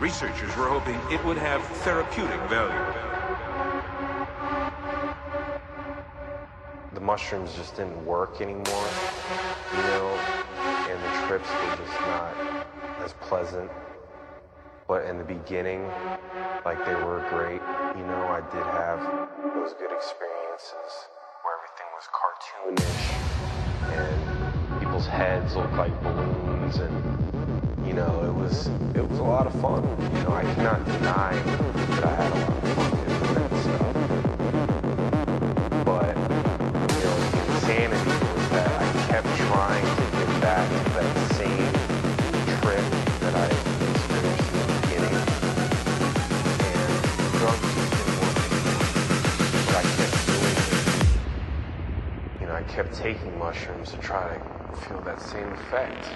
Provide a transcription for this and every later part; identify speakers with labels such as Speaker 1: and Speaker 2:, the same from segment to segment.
Speaker 1: Researchers were hoping it would have therapeutic value.
Speaker 2: The mushrooms just didn't work anymore, you know, and the trips were just not as pleasant. But in the beginning, like they were great, you know, I did have those good experiences where everything was cartoonish heads looked like balloons and you know, it was it was a lot of fun. You know, I cannot deny that I had a lot of fun doing that stuff. But you know, the insanity was that I kept trying to get back to that same trip that I experienced in the beginning. And drugs I kept doing. You know, I kept taking mushrooms to try to feel that same effect.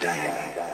Speaker 3: Dang.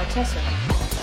Speaker 3: お茶し
Speaker 4: よう